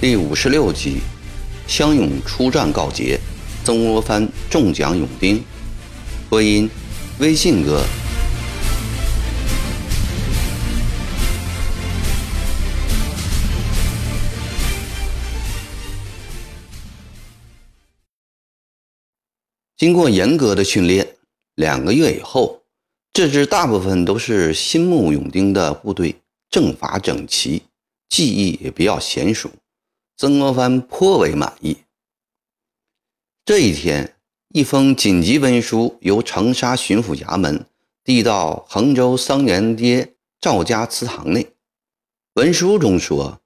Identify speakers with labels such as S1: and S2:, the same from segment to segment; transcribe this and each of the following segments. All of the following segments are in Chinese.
S1: 第五十六集，湘勇出战告捷，曾国藩中奖勇丁。播音：微信哥。经过严格的训练，两个月以后，这支大部分都是新募勇丁的部队，阵法整齐，技艺也比较娴熟。曾国藩颇为满意。这一天，一封紧急文书由长沙巡抚衙门递到衡州桑园街赵家祠堂内。文书中说，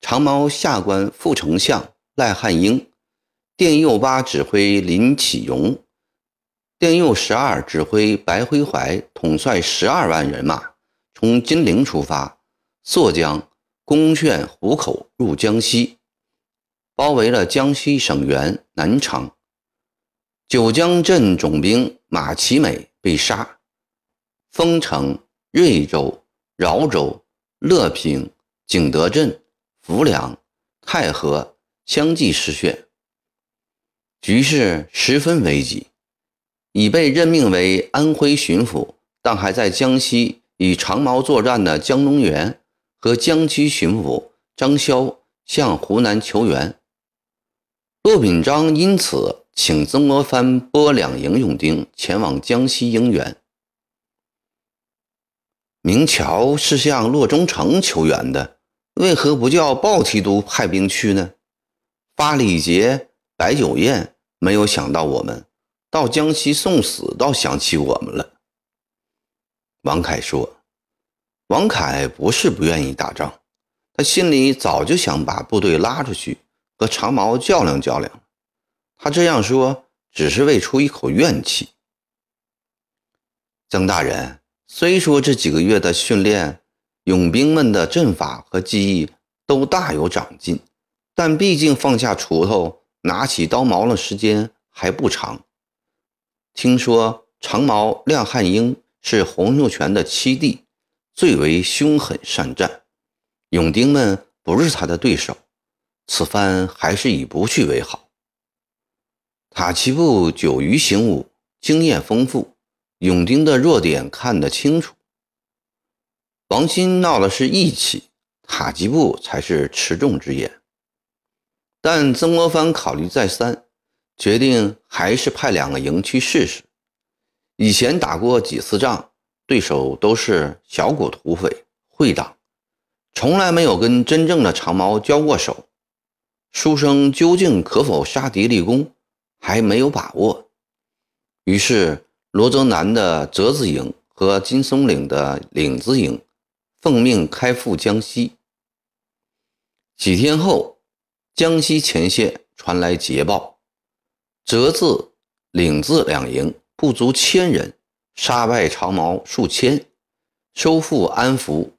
S1: 长毛下官副丞相赖汉英、电右八指挥林启荣、电右十二指挥白辉怀统帅十二万人马，从金陵出发，溯江。攻陷湖口，入江西，包围了江西省园南昌。九江镇总兵马其美被杀，丰城、瑞州、饶州、乐平、景德镇、浮梁、太和相继失陷，局势十分危急。已被任命为安徽巡抚，但还在江西与长毛作战的江东源。和江西巡抚张潇向湖南求援，骆秉章因此请曾国藩拨两营勇丁前往江西应援。明桥是向骆中丞求援的，为何不叫鲍提督派兵去呢？发礼节白酒宴，没有想到我们到江西送死，倒想起我们了。王凯说。王凯不是不愿意打仗，他心里早就想把部队拉出去和长毛较量较量。他这样说只是为出一口怨气。曾大人，虽说这几个月的训练，勇兵们的阵法和技艺都大有长进，但毕竟放下锄头拿起刀矛的时间还不长。听说长毛亮汉英是洪秀全的七弟。最为凶狠善战，勇丁们不是他的对手，此番还是以不去为好。塔奇布久于行武，经验丰富，勇丁的弱点看得清楚。王鑫闹的是义气，塔吉布才是持重之言。但曾国藩考虑再三，决定还是派两个营去试试。以前打过几次仗。对手都是小股土匪、会党，从来没有跟真正的长毛交过手。书生究竟可否杀敌立功，还没有把握。于是，罗泽南的折子营和金松岭的领子营奉命开赴江西。几天后，江西前线传来捷报：折字、领字两营不足千人。杀败长毛数千，收复安福，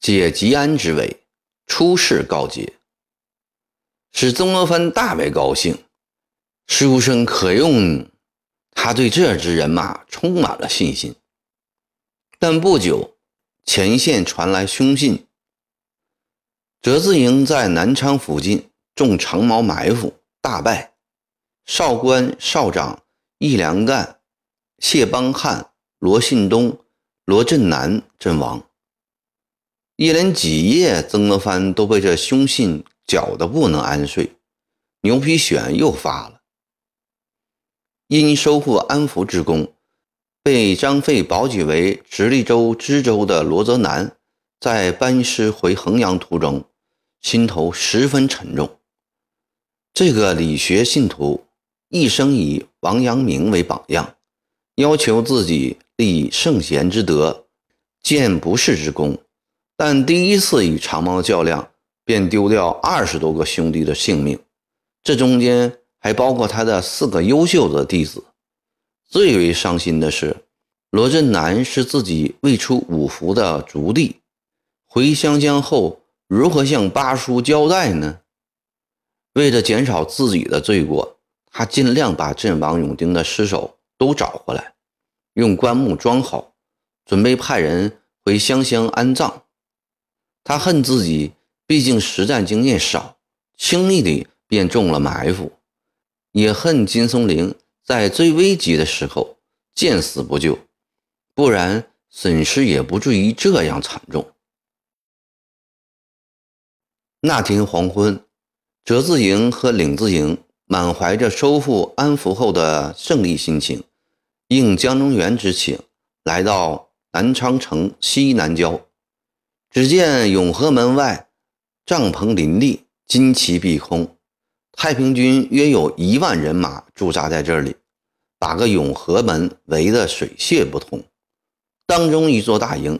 S1: 解吉安之围，出事告捷，使曾国藩大为高兴。书生可用，他对这支人马充满了信心。但不久，前线传来凶信：折子营在南昌附近中长毛埋伏，大败，少官少长易良干。谢邦汉、罗信东、罗振南阵亡。一连几夜，曾国藩都被这凶信搅得不能安睡。牛皮癣又发了。因收复安福之功，被张费保举为直隶州知州的罗泽南，在班师回衡阳途中，心头十分沉重。这个理学信徒，一生以王阳明为榜样。要求自己立圣贤之德，建不世之功，但第一次与长毛较量，便丢掉二十多个兄弟的性命，这中间还包括他的四个优秀的弟子。最为伤心的是，罗振南是自己未出五服的族弟，回湘江后如何向八叔交代呢？为了减少自己的罪过，他尽量把阵亡勇丁的尸首。都找回来，用棺木装好，准备派人回湘乡安葬。他恨自己，毕竟实战经验少，轻易的便中了埋伏；也恨金松龄在最危急的时候见死不救，不然损失也不至于这样惨重。那天黄昏，折字营和领字营满怀着收复安福后的胜利心情，应江中原之请，来到南昌城西南郊。只见永和门外帐篷林立，旌旗蔽空，太平军约有一万人马驻扎在这里，把个永和门围得水泄不通。当中一座大营，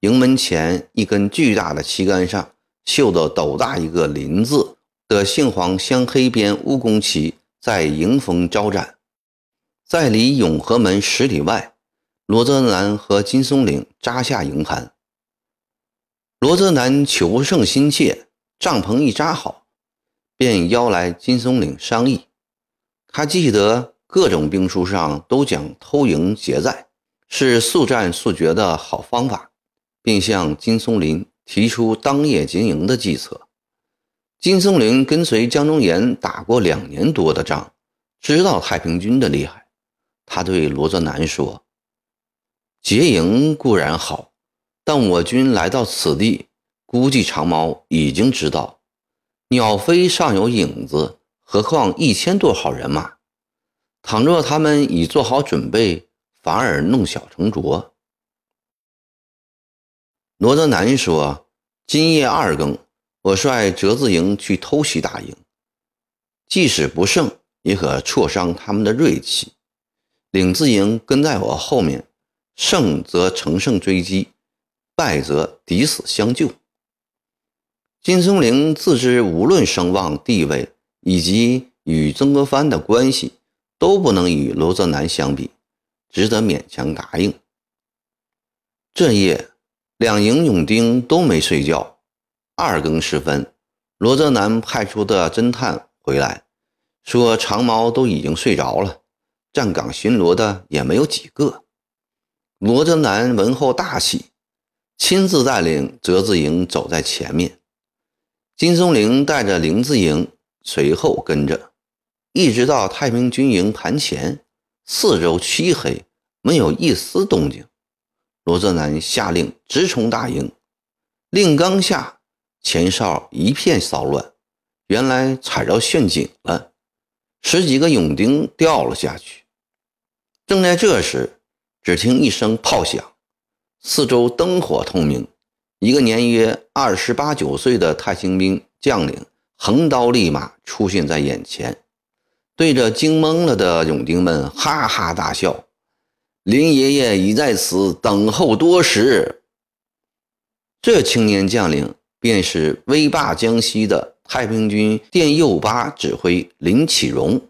S1: 营门前一根巨大的旗杆上。绣的斗大一个“林”字的杏黄镶黑边乌弓旗在迎风招展，在离永和门十里外，罗泽南和金松岭扎下营盘。罗泽南求胜心切，帐篷一扎好，便邀来金松岭商议。他记得各种兵书上都讲偷营劫寨是速战速决的好方法，并向金松林。提出当夜劫营的计策。金松龄跟随江忠言打过两年多的仗，知道太平军的厉害。他对罗泽南说：“结营固然好，但我军来到此地，估计长毛已经知道。鸟飞尚有影子，何况一千多号人马？倘若他们已做好准备，反而弄巧成拙。”罗泽南说：“今夜二更，我率折子营去偷袭大营，即使不胜，也可挫伤他们的锐气。领字营跟在我后面，胜则乘胜追击，败则抵死相救。”金松龄自知无论声望、地位以及与曾国藩的关系，都不能与罗泽南相比，只得勉强答应。这夜。两营勇丁都没睡觉。二更时分，罗泽南派出的侦探回来，说长毛都已经睡着了，站岗巡逻的也没有几个。罗泽南闻后大喜，亲自带领泽字营走在前面，金松龄带着林字营随后跟着，一直到太平军营盘前，四周漆黑，没有一丝动静。罗泽南下令直冲大营，令刚下，前哨一片骚乱，原来踩着陷阱了，十几个勇丁掉了下去。正在这时，只听一声炮响，四周灯火通明，一个年约二十八九岁的太清兵将领横刀立马出现在眼前，对着惊懵了的勇丁们哈哈大笑。林爷爷已在此等候多时。这青年将领便是威霸江西的太平军电右八指挥林启荣。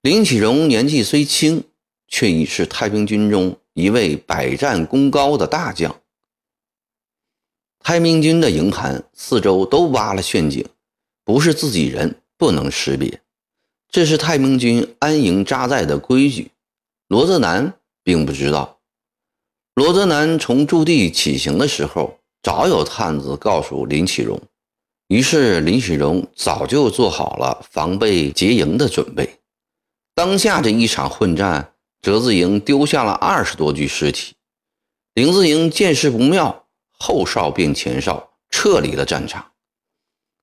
S1: 林启荣年纪虽轻，却已是太平军中一位百战功高的大将。太平军的营盘四周都挖了陷阱，不是自己人不能识别，这是太平军安营扎寨的规矩。罗泽南。并不知道，罗泽南从驻地起行的时候，早有探子告诉林启荣，于是林启荣早就做好了防备劫营的准备。当下这一场混战，折字营丢下了二十多具尸体，林字营见势不妙，后哨变前哨，撤离了战场。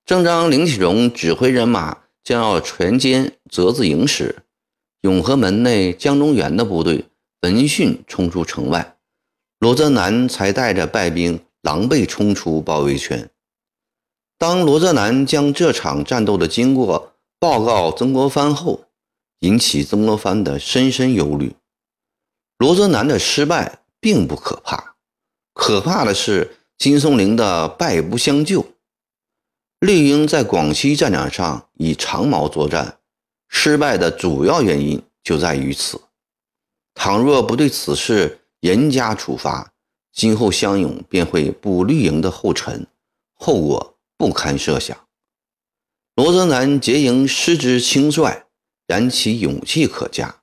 S1: 正当林启荣指挥人马将要全歼折字营时，永和门内江中源的部队。闻讯冲出城外，罗泽南才带着败兵狼狈冲出包围圈。当罗泽南将这场战斗的经过报告曾国藩后，引起曾国藩的深深忧虑。罗泽南的失败并不可怕，可怕的是金松龄的败不相救。绿营在广西战场上以长矛作战，失败的主要原因就在于此。倘若不对此事严加处罚，今后湘勇便会步绿营的后尘，后果不堪设想。罗泽南结营失之轻率，然其勇气可嘉，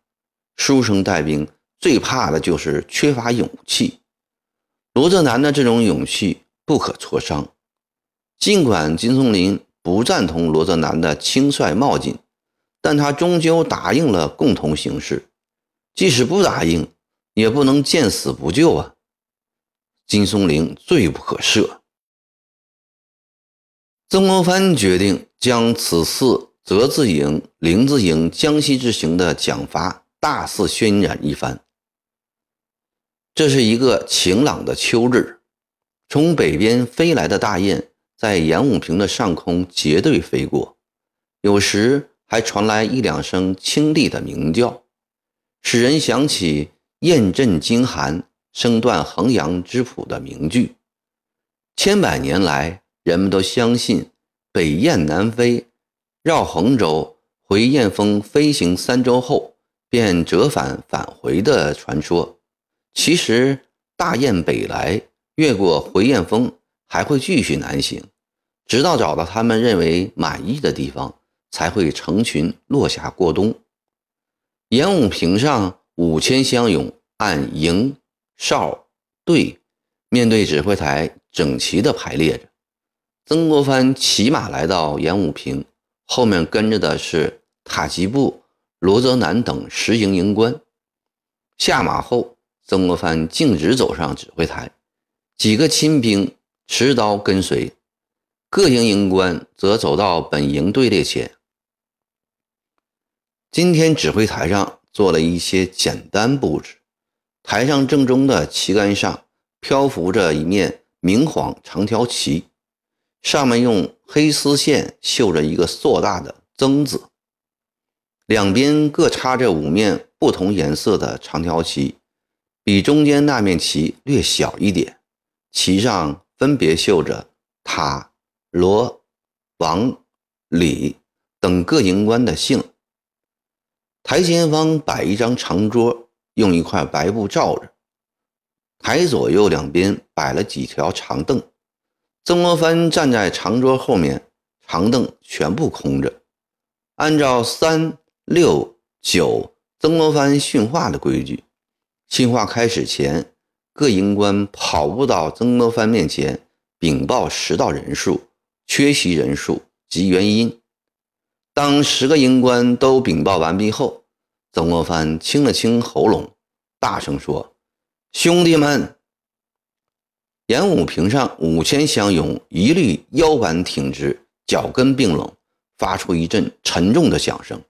S1: 书生带兵最怕的就是缺乏勇气。罗泽南的这种勇气不可挫伤。尽管金松林不赞同罗泽南的轻率冒进，但他终究答应了共同行事。即使不答应，也不能见死不救啊！金松龄罪不可赦。曾国藩决定将此次泽字营、林字营江西之行的奖罚大肆渲染一番。这是一个晴朗的秋日，从北边飞来的大雁在演武坪的上空结队飞过，有时还传来一两声清丽的鸣叫，使人想起“雁阵惊寒，声断衡阳”之谱的名句。千百年来，人们都相信北雁南飞，绕衡州回雁峰飞行三周后便折返返回的传说。其实，大雁北来，越过回雁峰。还会继续南行，直到找到他们认为满意的地方，才会成群落下过冬。演武坪上五千乡勇按营、哨、队，面对指挥台整齐地排列着。曾国藩骑马来到演武坪，后面跟着的是塔吉布、罗泽南等十营营官。下马后，曾国藩径直走上指挥台，几个亲兵。持刀跟随，各营营官则走到本营队列前。今天指挥台上做了一些简单布置，台上正中的旗杆上漂浮着一面明晃长条旗，上面用黑丝线绣着一个硕大的“曾”字，两边各插着五面不同颜色的长条旗，比中间那面旗略小一点，旗上。分别绣着塔、罗、王、李等各营官的姓。台前方摆一张长桌，用一块白布罩着。台左右两边摆了几条长凳。曾国藩站在长桌后面，长凳全部空着。按照三六九曾国藩训话的规矩，训话开始前。各营官跑步到曾国藩面前禀报实到人数、缺席人数及原因。当十个营官都禀报完毕后，曾国藩清了清喉咙，大声说：“兄弟们！”演武坪上五千乡勇一律腰板挺直，脚跟并拢，发出一阵沉重的响声。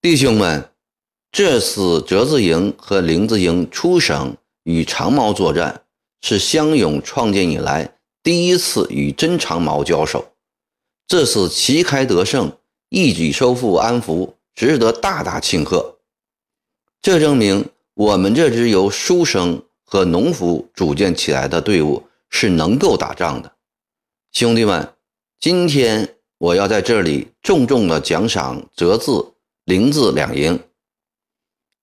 S1: 弟兄们，这次折子营和林子营出省。与长毛作战是湘勇创建以来第一次与真长毛交手，这次旗开得胜，一举收复安福，值得大大庆贺。这证明我们这支由书生和农夫组建起来的队伍是能够打仗的。兄弟们，今天我要在这里重重的奖赏折字、林字两营，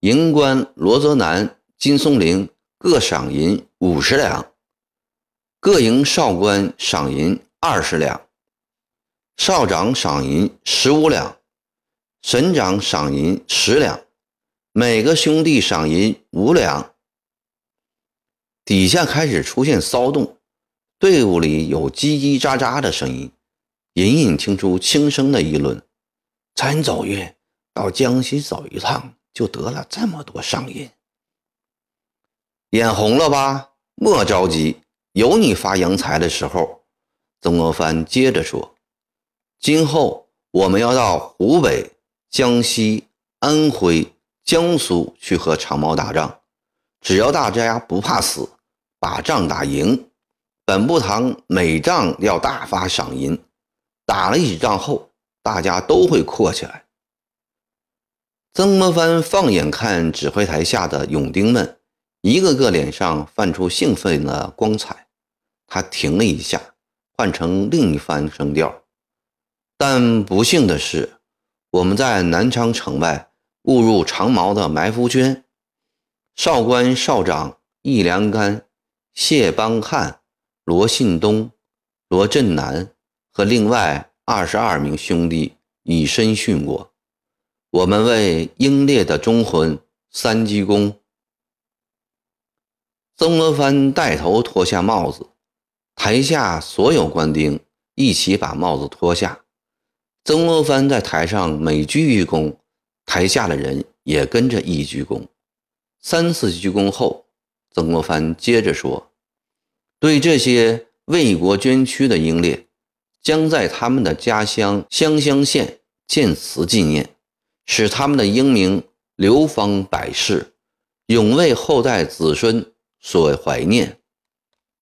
S1: 营官罗泽南、金松龄。各赏银五十两，各营少官赏银二十两，少长赏银十五两，省长赏银十两，每个兄弟赏银五两。底下开始出现骚动，队伍里有叽叽喳喳的声音，隐隐听出轻声的议论：“咱走运，到江西走一趟，就得了这么多赏银。”眼红了吧？莫着急，有你发洋财的时候。曾国藩接着说：“今后我们要到湖北、江西、安徽、江苏去和长毛打仗，只要大家不怕死，把仗打赢，本部堂每仗要大发赏银。打了一仗后，大家都会阔起来。”曾国藩放眼看指挥台下的勇丁们。一个个脸上泛出兴奋的光彩，他停了一下，换成另一番声调。但不幸的是，我们在南昌城外误入长毛的埋伏圈。少官少长易良干、谢邦汉、罗信东、罗振南和另外二十二名兄弟以身殉国。我们为英烈的忠魂三鞠躬。曾国藩带头脱下帽子，台下所有官兵一起把帽子脱下。曾国藩在台上每鞠一躬，台下的人也跟着一鞠躬。三次鞠躬后，曾国藩接着说：“对这些为国捐躯的英烈，将在他们的家乡湘乡县建祠纪念，使他们的英名流芳百世，永为后代子孙。”所怀念。